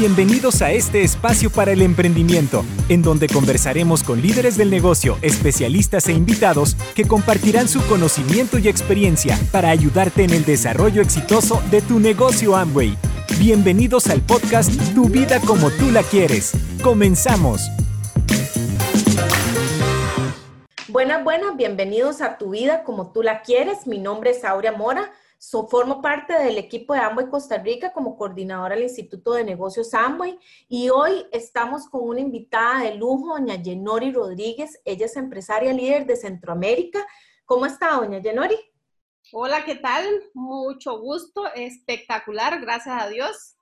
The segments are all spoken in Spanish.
Bienvenidos a este espacio para el emprendimiento, en donde conversaremos con líderes del negocio, especialistas e invitados que compartirán su conocimiento y experiencia para ayudarte en el desarrollo exitoso de tu negocio Amway. Bienvenidos al podcast Tu vida como tú la quieres. Comenzamos. Buenas, buenas, bienvenidos a Tu vida como tú la quieres. Mi nombre es Aurea Mora So, formo parte del equipo de Amway Costa Rica como coordinadora del Instituto de Negocios Amway y hoy estamos con una invitada de lujo, doña Yenori Rodríguez. Ella es empresaria líder de Centroamérica. ¿Cómo está, doña Yenori? Hola, ¿qué tal? Mucho gusto, espectacular, gracias a Dios.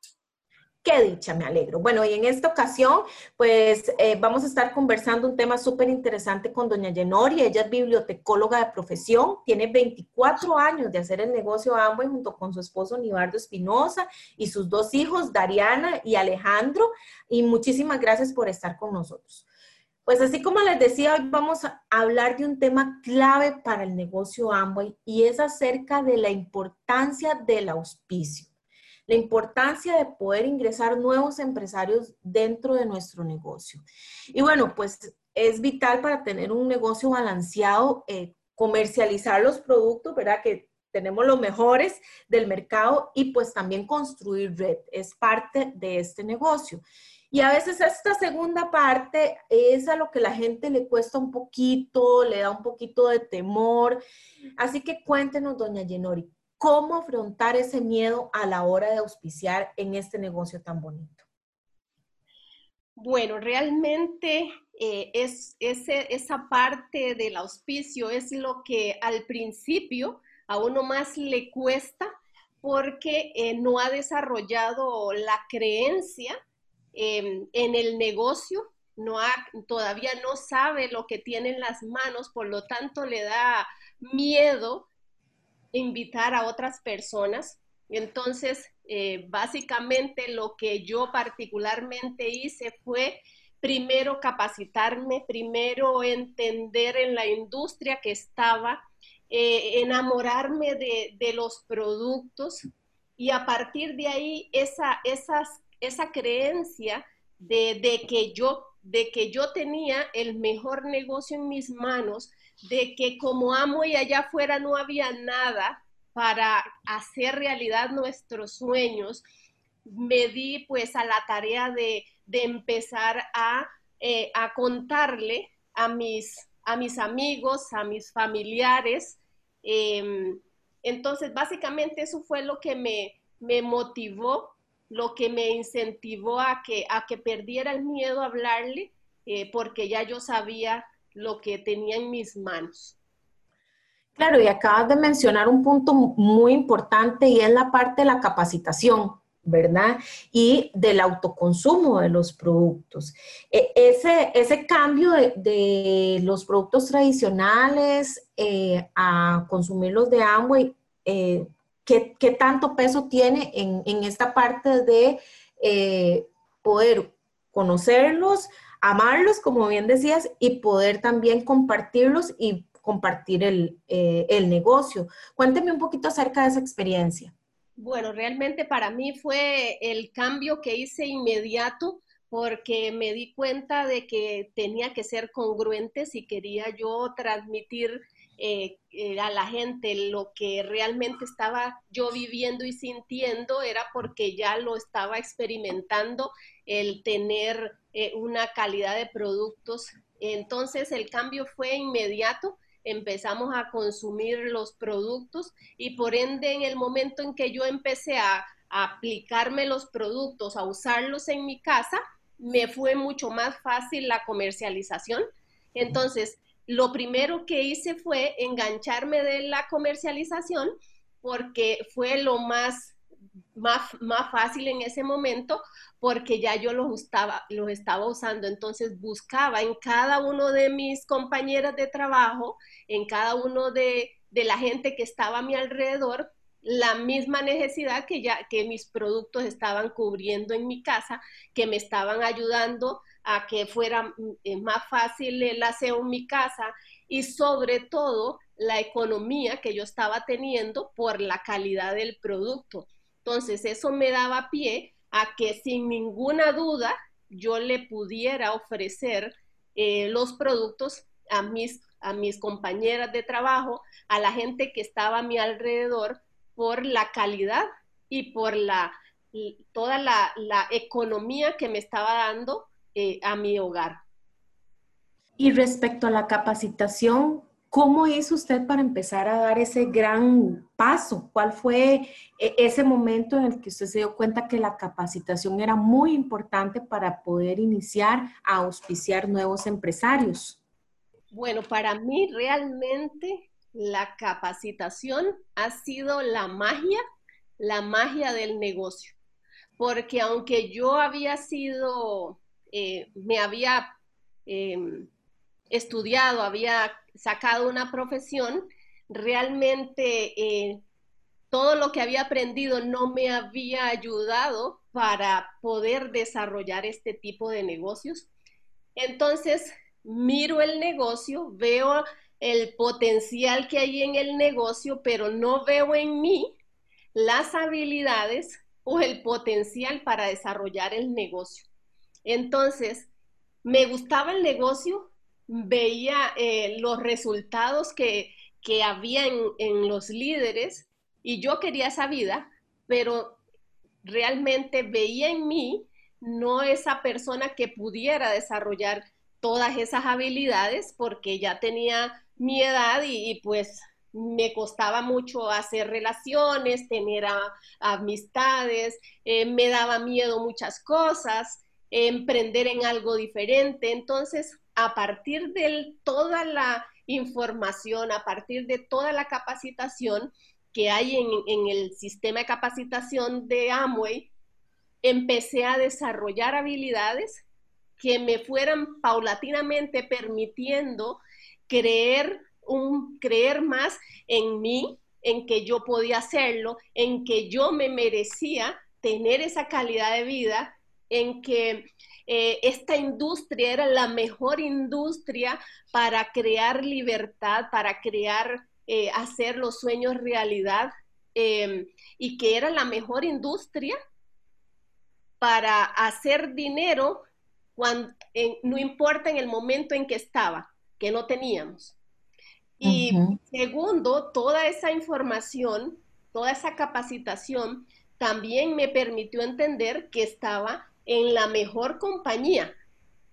Qué dicha, me alegro. Bueno, y en esta ocasión, pues eh, vamos a estar conversando un tema súper interesante con doña Yenori. Ella es bibliotecóloga de profesión, tiene 24 años de hacer el negocio Amway junto con su esposo Nibardo Espinosa y sus dos hijos, Dariana y Alejandro. Y muchísimas gracias por estar con nosotros. Pues así como les decía, hoy vamos a hablar de un tema clave para el negocio Amway y es acerca de la importancia del auspicio la importancia de poder ingresar nuevos empresarios dentro de nuestro negocio. Y bueno, pues es vital para tener un negocio balanceado, eh, comercializar los productos, ¿verdad? Que tenemos los mejores del mercado y pues también construir red. Es parte de este negocio. Y a veces esta segunda parte es a lo que la gente le cuesta un poquito, le da un poquito de temor. Así que cuéntenos, doña Yenori, cómo afrontar ese miedo a la hora de auspiciar en este negocio tan bonito. Bueno, realmente eh, es, esa parte del auspicio es lo que al principio a uno más le cuesta porque eh, no ha desarrollado la creencia em, en el negocio, no ha, todavía no sabe lo que tiene en las manos, por lo tanto le da miedo invitar a otras personas. Entonces, eh, básicamente lo que yo particularmente hice fue primero capacitarme, primero entender en la industria que estaba, eh, enamorarme de, los productos y a partir de ahí esa, esa creencia de, de, que yo, de que yo tenía el mejor negocio en mis manos, de que como amo y allá afuera no había nada para hacer realidad nuestros sueños, me di pues a la tarea de, empezar eh, a, contarle a mis, a mis amigos, a mis familiares. Em, entonces, básicamente eso fue lo que me, me motivó, lo que me incentivó a que, a que perdiera el miedo a hablarle, eh, porque ya yo sabía lo que tenía en mis manos. Claro, y acabas de mencionar un punto muy importante y es la parte de la capacitación, ¿verdad? Y del autoconsumo de los productos. E, ese, ese cambio de, los productos tradicionales eh, a consumirlos de Amway, eh, ¿qué, tanto peso tiene en, esta parte de eh, poder conocerlos, amarlos, como bien decías, y poder también compartirlos y compartir el, eh, el negocio. Cuénteme un poquito acerca de esa experiencia. Bueno, realmente para mí fue el cambio que hice inmediato porque me di cuenta de que tenía que ser congruente si quería yo transmitir eh, a la gente lo que realmente estaba yo viviendo y sintiendo, era porque ya lo estaba experimentando el tener eh, una calidad de productos. Entonces el cambio fue inmediato, empezamos a consumir los productos y por ende en el momento en que yo empecé a, aplicarme los productos, a usarlos en mi casa, me fue mucho más fácil la comercialización. Entonces, lo primero que hice fue engancharme de la comercialización porque fue lo más más, más fácil en ese momento porque ya yo los estaba, los estaba usando. Entonces buscaba en cada uno de mis compañeras de trabajo, en cada uno de, de la gente que estaba a mi alrededor, la misma necesidad que ya que mis productos estaban cubriendo en mi casa, que me estaban ayudando a que fuera eh, más fácil el aseo en mi casa y sobre todo la economía que yo estaba teniendo por la calidad del producto. Entonces, eso me daba pie a que sin ninguna duda yo le pudiera ofrecer eh, los productos a mis, a mis compañeras de trabajo, a la gente que estaba a mi alrededor, por la calidad y por la, toda la, economía que me estaba dando eh, a mi hogar. Y respecto a la capacitación, ¿Cómo hizo usted para empezar a dar ese gran paso? ¿Cuál fue e, ese momento en el que usted se dio cuenta que la capacitación era muy importante para poder iniciar a auspiciar nuevos empresarios? Bueno, para mí realmente la capacitación ha sido la magia, la magia del negocio. Porque aunque yo había sido, eh, me había em, estudiado, había sacado una profesión, realmente eh, todo lo que había aprendido no me había ayudado para poder desarrollar este tipo de negocios. Entonces, miro el negocio, veo el potencial que hay en el negocio, pero no veo en mí las habilidades o el potencial para desarrollar el negocio. Entonces, me gustaba el negocio, veía eh, los resultados que, que había en, los líderes y yo quería esa vida, pero realmente veía en mí no esa persona que pudiera desarrollar todas esas habilidades porque ya tenía mi edad y, pues me costaba mucho hacer relaciones, tener amistades, eh, me daba miedo muchas cosas, emprender en algo diferente. Entonces, a partir de toda la información, a partir de toda la capacitación que hay en, el sistema de capacitación de Amway, empecé a desarrollar habilidades que me fueran paulatinamente permitiendo creer, un, creer más en mí, en que yo podía hacerlo, en que yo me merecía tener esa calidad de vida, en que eh, esta industria era la mejor industria para crear libertad, para crear, eh, hacer los sueños realidad, em, y que era la mejor industria para hacer dinero cuando, no importa en el momento en que estaba, que no teníamos. Y segundo, toda esa información, toda esa capacitación también me permitió entender que estaba en la mejor compañía,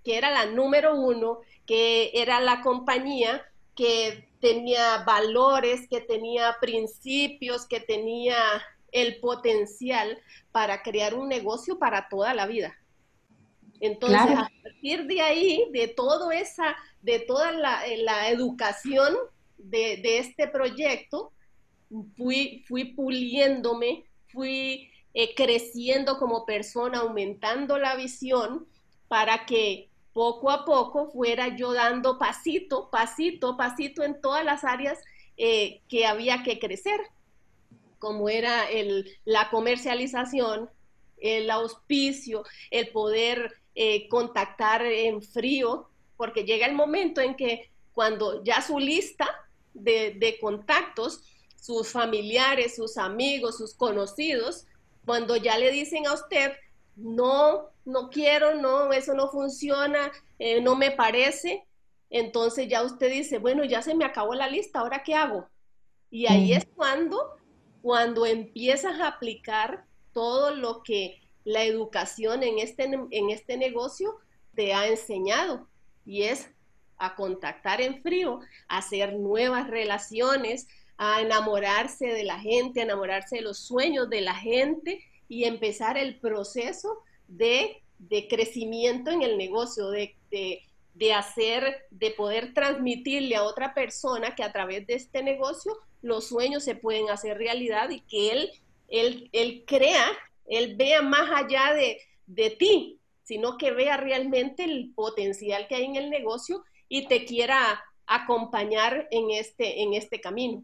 que era la número uno, que era la compañía que tenía valores, que tenía principios, que tenía el potencial para crear un negocio para toda la vida. Entonces, a partir de ahí, de todo esa, de toda la, eh, educación de, de, este proyecto, fui, fui puliéndome, fui eh, creciendo como persona, aumentando la visión para que poco a poco fuera yo dando pasito, pasito, pasito en todas las áreas eh, que había que crecer, como era el, la comercialización, el auspicio, el poder eh, contactar en frío, porque llega el momento en que cuando ya su lista de, de contactos, sus familiares, sus amigos, sus conocidos, cuando ya le dicen a usted, no, no quiero, no, eso no funciona, eh, no me parece, entonces ya usted dice, bueno, ya se me acabó la lista, ¿ahora qué hago? Y ahí es cuando, cuando empiezas a aplicar todo lo que la educación en este, en este negocio te ha enseñado, y es a contactar en frío, a hacer nuevas relaciones, a enamorarse de la gente, a enamorarse de los sueños de la gente y empezar el proceso de, crecimiento en el negocio, de, hacer, de poder transmitirle a otra persona que a través de este negocio los sueños se pueden hacer realidad y que él, él, él crea, él vea más allá de, de ti, sino que vea realmente el potencial que hay en el negocio y te quiera acompañar en este, en este camino.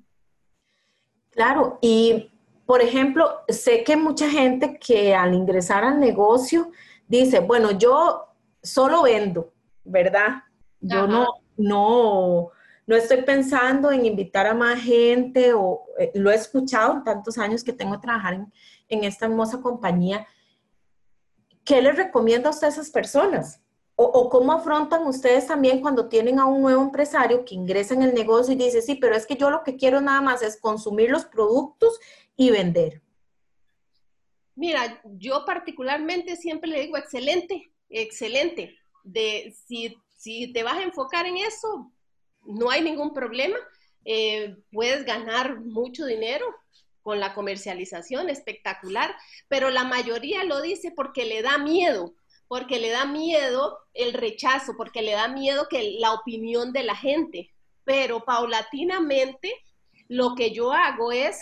Claro, y por ejemplo, sé que mucha gente que al ingresar al negocio dice, bueno, yo solo vendo, ¿verdad? Yo no, no, no estoy pensando en invitar a más gente o eh, lo he escuchado en tantos años que tengo que trabajar en, en esta hermosa compañía. ¿qué les recomienda a usted a esas personas? O, cómo afrontan ustedes también cuando tienen a un nuevo empresario que ingresa en el negocio y dice, sí, pero es que yo lo que quiero nada más es consumir los productos y vender. Mira, yo particularmente siempre le digo, excelente, excelente. De, si, si te vas a enfocar en eso, no hay ningún problema. Eh, puedes ganar mucho dinero con la comercialización, espectacular, pero la mayoría lo dice porque le da miedo, porque le da miedo el rechazo, porque le da miedo que la opinión de la gente. Pero paulatinamente lo que yo hago es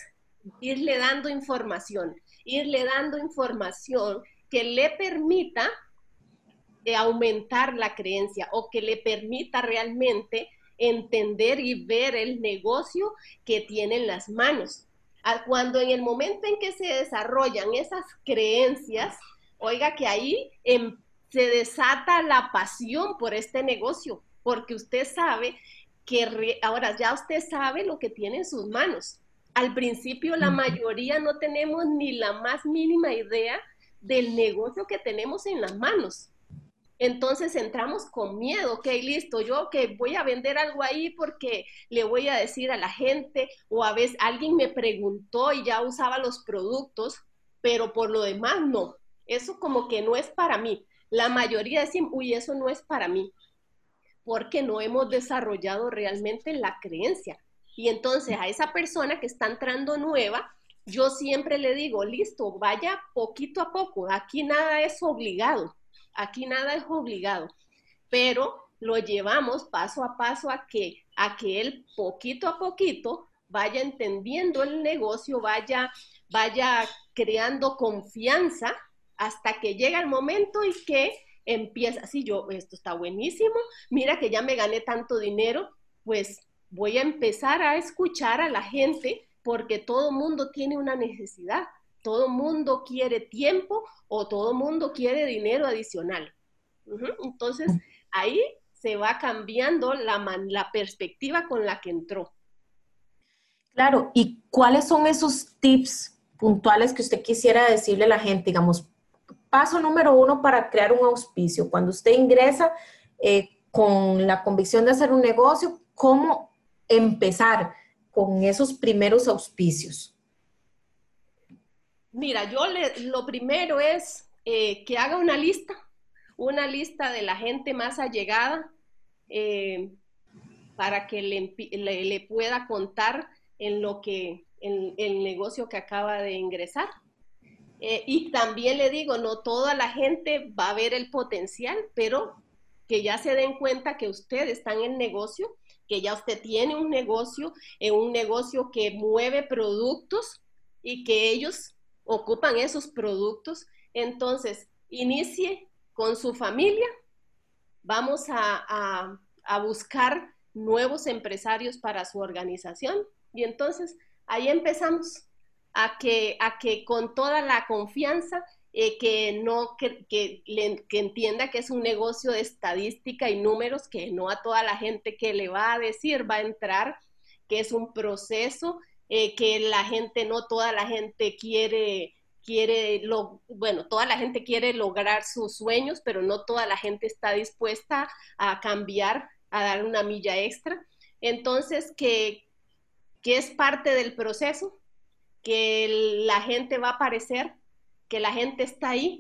irle dando información, irle dando información que le permita eh, aumentar la creencia o que le permita realmente entender y ver el negocio que tiene en las manos. Cuando en el momento en que se desarrollan esas creencias, oiga que ahí em, se desata la pasión por este negocio, porque usted sabe que ahora ya usted sabe lo que tiene en sus manos. Al principio la mayoría no tenemos ni la más mínima idea del negocio que tenemos en las manos. Entonces entramos con miedo, ok, listo, yo que voy a vender algo ahí porque le voy a decir a la gente o a veces alguien me preguntó y ya usaba los productos, pero por lo demás no. Eso como que no es para mí. La mayoría decimos, uy, eso no es para mí, porque no hemos desarrollado realmente la creencia. Y entonces a esa persona que está entrando nueva, yo siempre le digo, listo, vaya poquito a poco, aquí nada es obligado Aquí nada es obligado, pero lo llevamos paso a paso a que, a que él poquito a poquito vaya entendiendo el negocio, vaya, vaya creando confianza hasta que llega el momento y que empieza, sí, yo, esto está buenísimo, mira que ya me gané tanto dinero, pues voy a empezar a escuchar a la gente porque todo mundo tiene una necesidad todo mundo quiere tiempo o todo mundo quiere dinero adicional. Entonces, ahí se va cambiando la, la perspectiva con la que entró. Claro, ¿y cuáles son esos tips puntuales que usted quisiera decirle a la gente? Digamos, paso número uno para crear un auspicio. Cuando usted ingresa eh, con la convicción de hacer un negocio, ¿cómo empezar con esos primeros auspicios? Mira, yo le, lo primero es eh, que haga una lista, una lista de la gente más allegada eh, para que le, pueda contar en lo que, en, el negocio que acaba de ingresar. Eh, y también le digo, no toda la gente va a ver el potencial, pero que ya se den cuenta que usted está en el negocio, que ya usted tiene un negocio, en un negocio que mueve productos y que ellos ocupan esos productos. Entonces, inicie con su familia. Vamos a, buscar nuevos empresarios para su organización. Y entonces ahí empezamos a que, a que con toda la confianza eh, que no que, que, entienda que es un negocio de estadística y números que no a toda la gente que le va a decir va a entrar que es un proceso eh, que la gente, no toda la gente quiere, quiere, lo, bueno, toda la gente quiere lograr sus sueños, pero no toda la gente está dispuesta a cambiar, a dar una milla extra. Entonces, que, que es parte del proceso, que la gente va a aparecer, que la gente está ahí,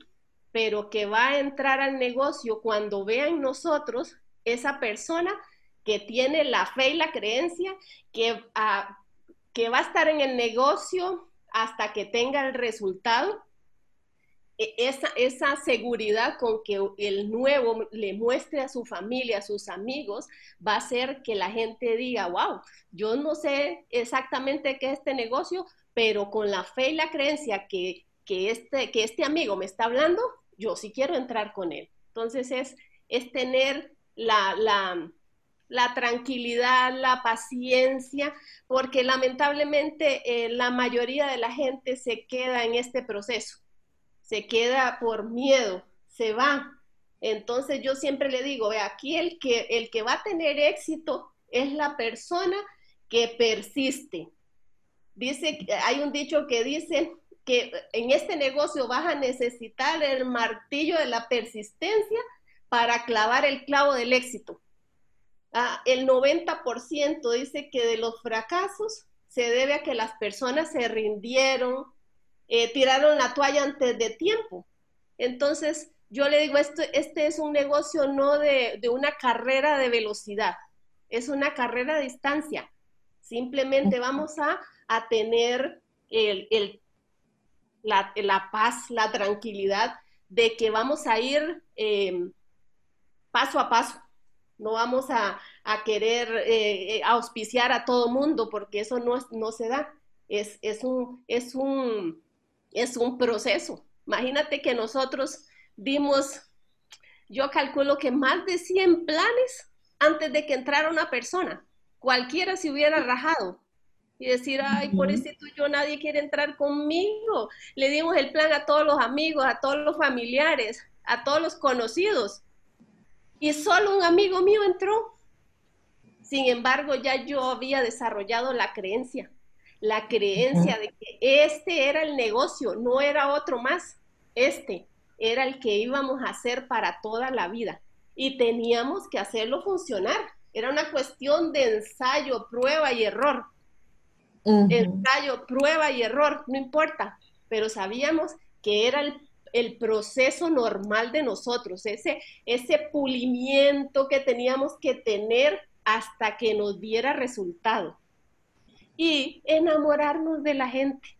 pero que va a entrar al negocio cuando vean nosotros esa persona que tiene la fe y la creencia, que, ah, que va a estar en el negocio hasta que tenga el resultado, e, esa, esa, seguridad con que el nuevo le muestre a su familia, a sus amigos, va a hacer que la gente diga, wow, yo no sé exactamente qué es este negocio, pero con la fe y la creencia que, que, este, que este amigo me está hablando, yo sí quiero entrar con él. Entonces es, es tener la, la, tranquilidad, la paciencia, porque lamentablemente eh, la mayoría de la gente se queda en este proceso, se queda por miedo, se va. Entonces yo siempre le digo, aquí el que, el que va a tener éxito es la persona que persiste. Dice, hay un dicho que dice que en este negocio vas a necesitar el martillo de la persistencia para clavar el clavo del éxito. Ah, el 90% dice que de los fracasos se debe a que las personas se rindieron, eh, tiraron la toalla antes de tiempo. Entonces, yo le digo, esto, este es un negocio no de, una carrera de velocidad, es una carrera de distancia. Simplemente vamos a, tener el, la, paz, la tranquilidad de que vamos a ir em, paso a paso. No vamos a, querer eh, eh, auspiciar a todo mundo porque eso no, no se da. Es, es, un, es, un, es un proceso. Imagínate que nosotros vimos, yo calculo que más de 100 planes antes de que entrara una persona. Cualquiera se hubiera rajado y decir, ay, por eso yo, nadie quiere entrar conmigo. Le dimos el plan a todos los amigos, a todos los familiares, a todos los conocidos. Y solo un amigo mío entró. Sin embargo, ya yo había desarrollado la creencia, la creencia de que este era el negocio, no era otro más, este era el que íbamos a hacer para toda la vida y teníamos que hacerlo funcionar. Era una cuestión de ensayo, prueba y error. Ensayo, prueba y error, no importa, pero sabíamos que era el, proceso normal de nosotros, ese, ese pulimiento que teníamos que tener hasta que nos diera resultado. Y enamorarnos de la gente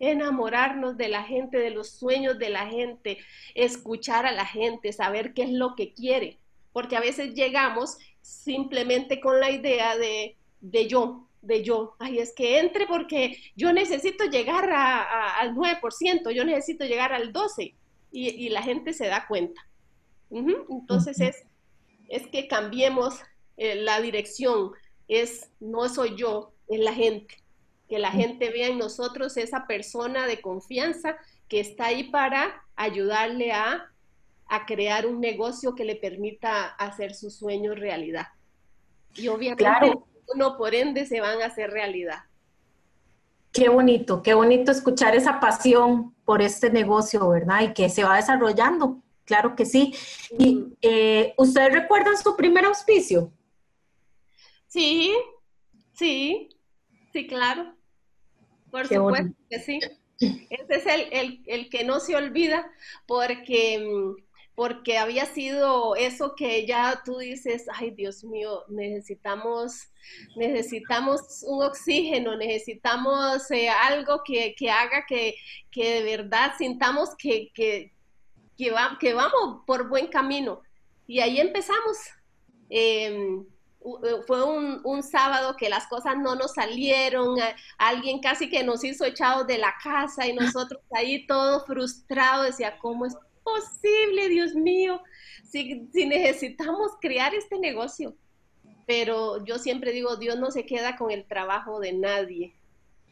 enamorarnos de la gente, de los sueños de la gente, escuchar a la gente, saber qué es lo que quiere, porque a veces llegamos simplemente con la idea de, de yo, de yo, ay, es que entre porque yo necesito llegar al 9%, yo necesito llegar al 12%, y, la gente se da cuenta. Entonces es, es que cambiemos eh, la dirección, es no soy yo, es la gente. Que la gente vea en nosotros esa persona de confianza que está ahí para ayudarle a, crear un negocio que le permita hacer sus sueños realidad. Y obviamente uno por ende se van a hacer realidad. Qué bonito, qué bonito escuchar esa pasión por este negocio, ¿verdad? Y que se va desarrollando, claro que sí. ¿Y eh, ustedes recuerdan su primer auspicio? Sí, sí, sí, claro. Por supuesto que sí. Ese es el, que no se olvida porque, porque había sido eso que ya tú dices, ay Dios mío, necesitamos, necesitamos un oxígeno, necesitamos eh, algo que, haga que, de verdad sintamos que, que, que, vamos por buen camino. Y ahí empezamos. Em, fue un, sábado que las cosas no nos salieron, alguien casi que nos hizo echados de la casa y nosotros ahí todos frustrados, decía, ¿cómo es posible, Dios mío, si, necesitamos crear este negocio? Pero yo siempre digo, Dios no se queda con el trabajo de nadie.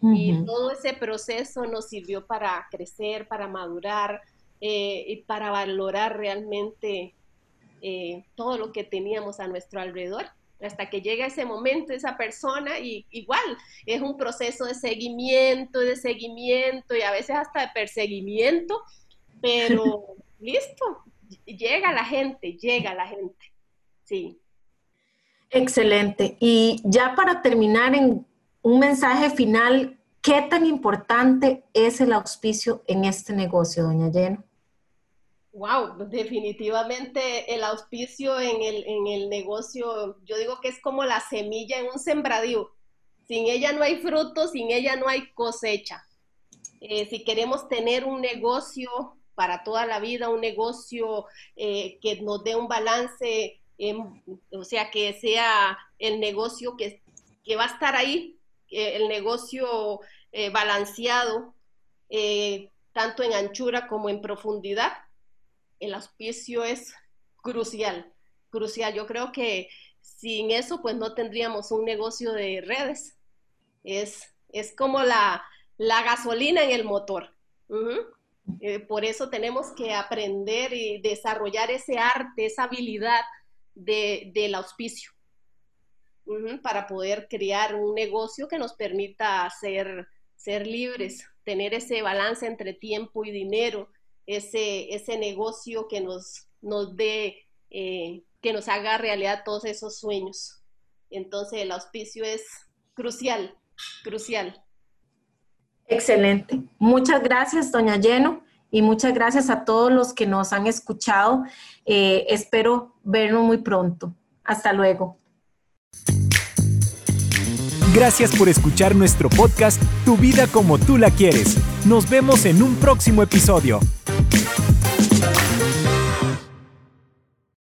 Y todo ese proceso nos sirvió para crecer, para madurar eh, y para valorar realmente eh, todo lo que teníamos a nuestro alrededor hasta que llega ese momento esa persona y igual es un proceso de seguimiento, de seguimiento y a veces hasta de perseguimiento, pero listo, llega la gente, llega la gente, sí. Excelente. Y ya para terminar en un mensaje final, ¿qué tan importante es el auspicio en este negocio, doña Lleno? Wow, definitivamente el auspicio en el, negocio, yo digo que es como la semilla en un sembradío. Sin ella no hay fruto, sin ella no hay cosecha. Eh, si queremos tener un negocio para toda la vida, un negocio eh, que nos dé un balance, o sea, que sea el negocio que, va a estar ahí, el negocio eh, balanceado, tanto en anchura como en profundidad, el auspicio es crucial, crucial. Yo creo que sin eso, pues no tendríamos un negocio de redes. Es, es como la, gasolina en el motor. Eh, por eso tenemos que aprender y desarrollar ese arte, esa habilidad del auspicio para poder crear un negocio que nos permita ser, ser libres, tener ese balance entre tiempo y dinero, ese, ese negocio que nos, nos dé, eh, que nos haga realidad todos esos sueños. Entonces el auspicio es crucial, crucial. Excelente. Muchas gracias, doña Lleno, y muchas gracias a todos los que nos han escuchado. Eh, espero vernos muy pronto. Hasta luego. Gracias por escuchar nuestro podcast Tu vida como tú la quieres. Nos vemos en un próximo episodio.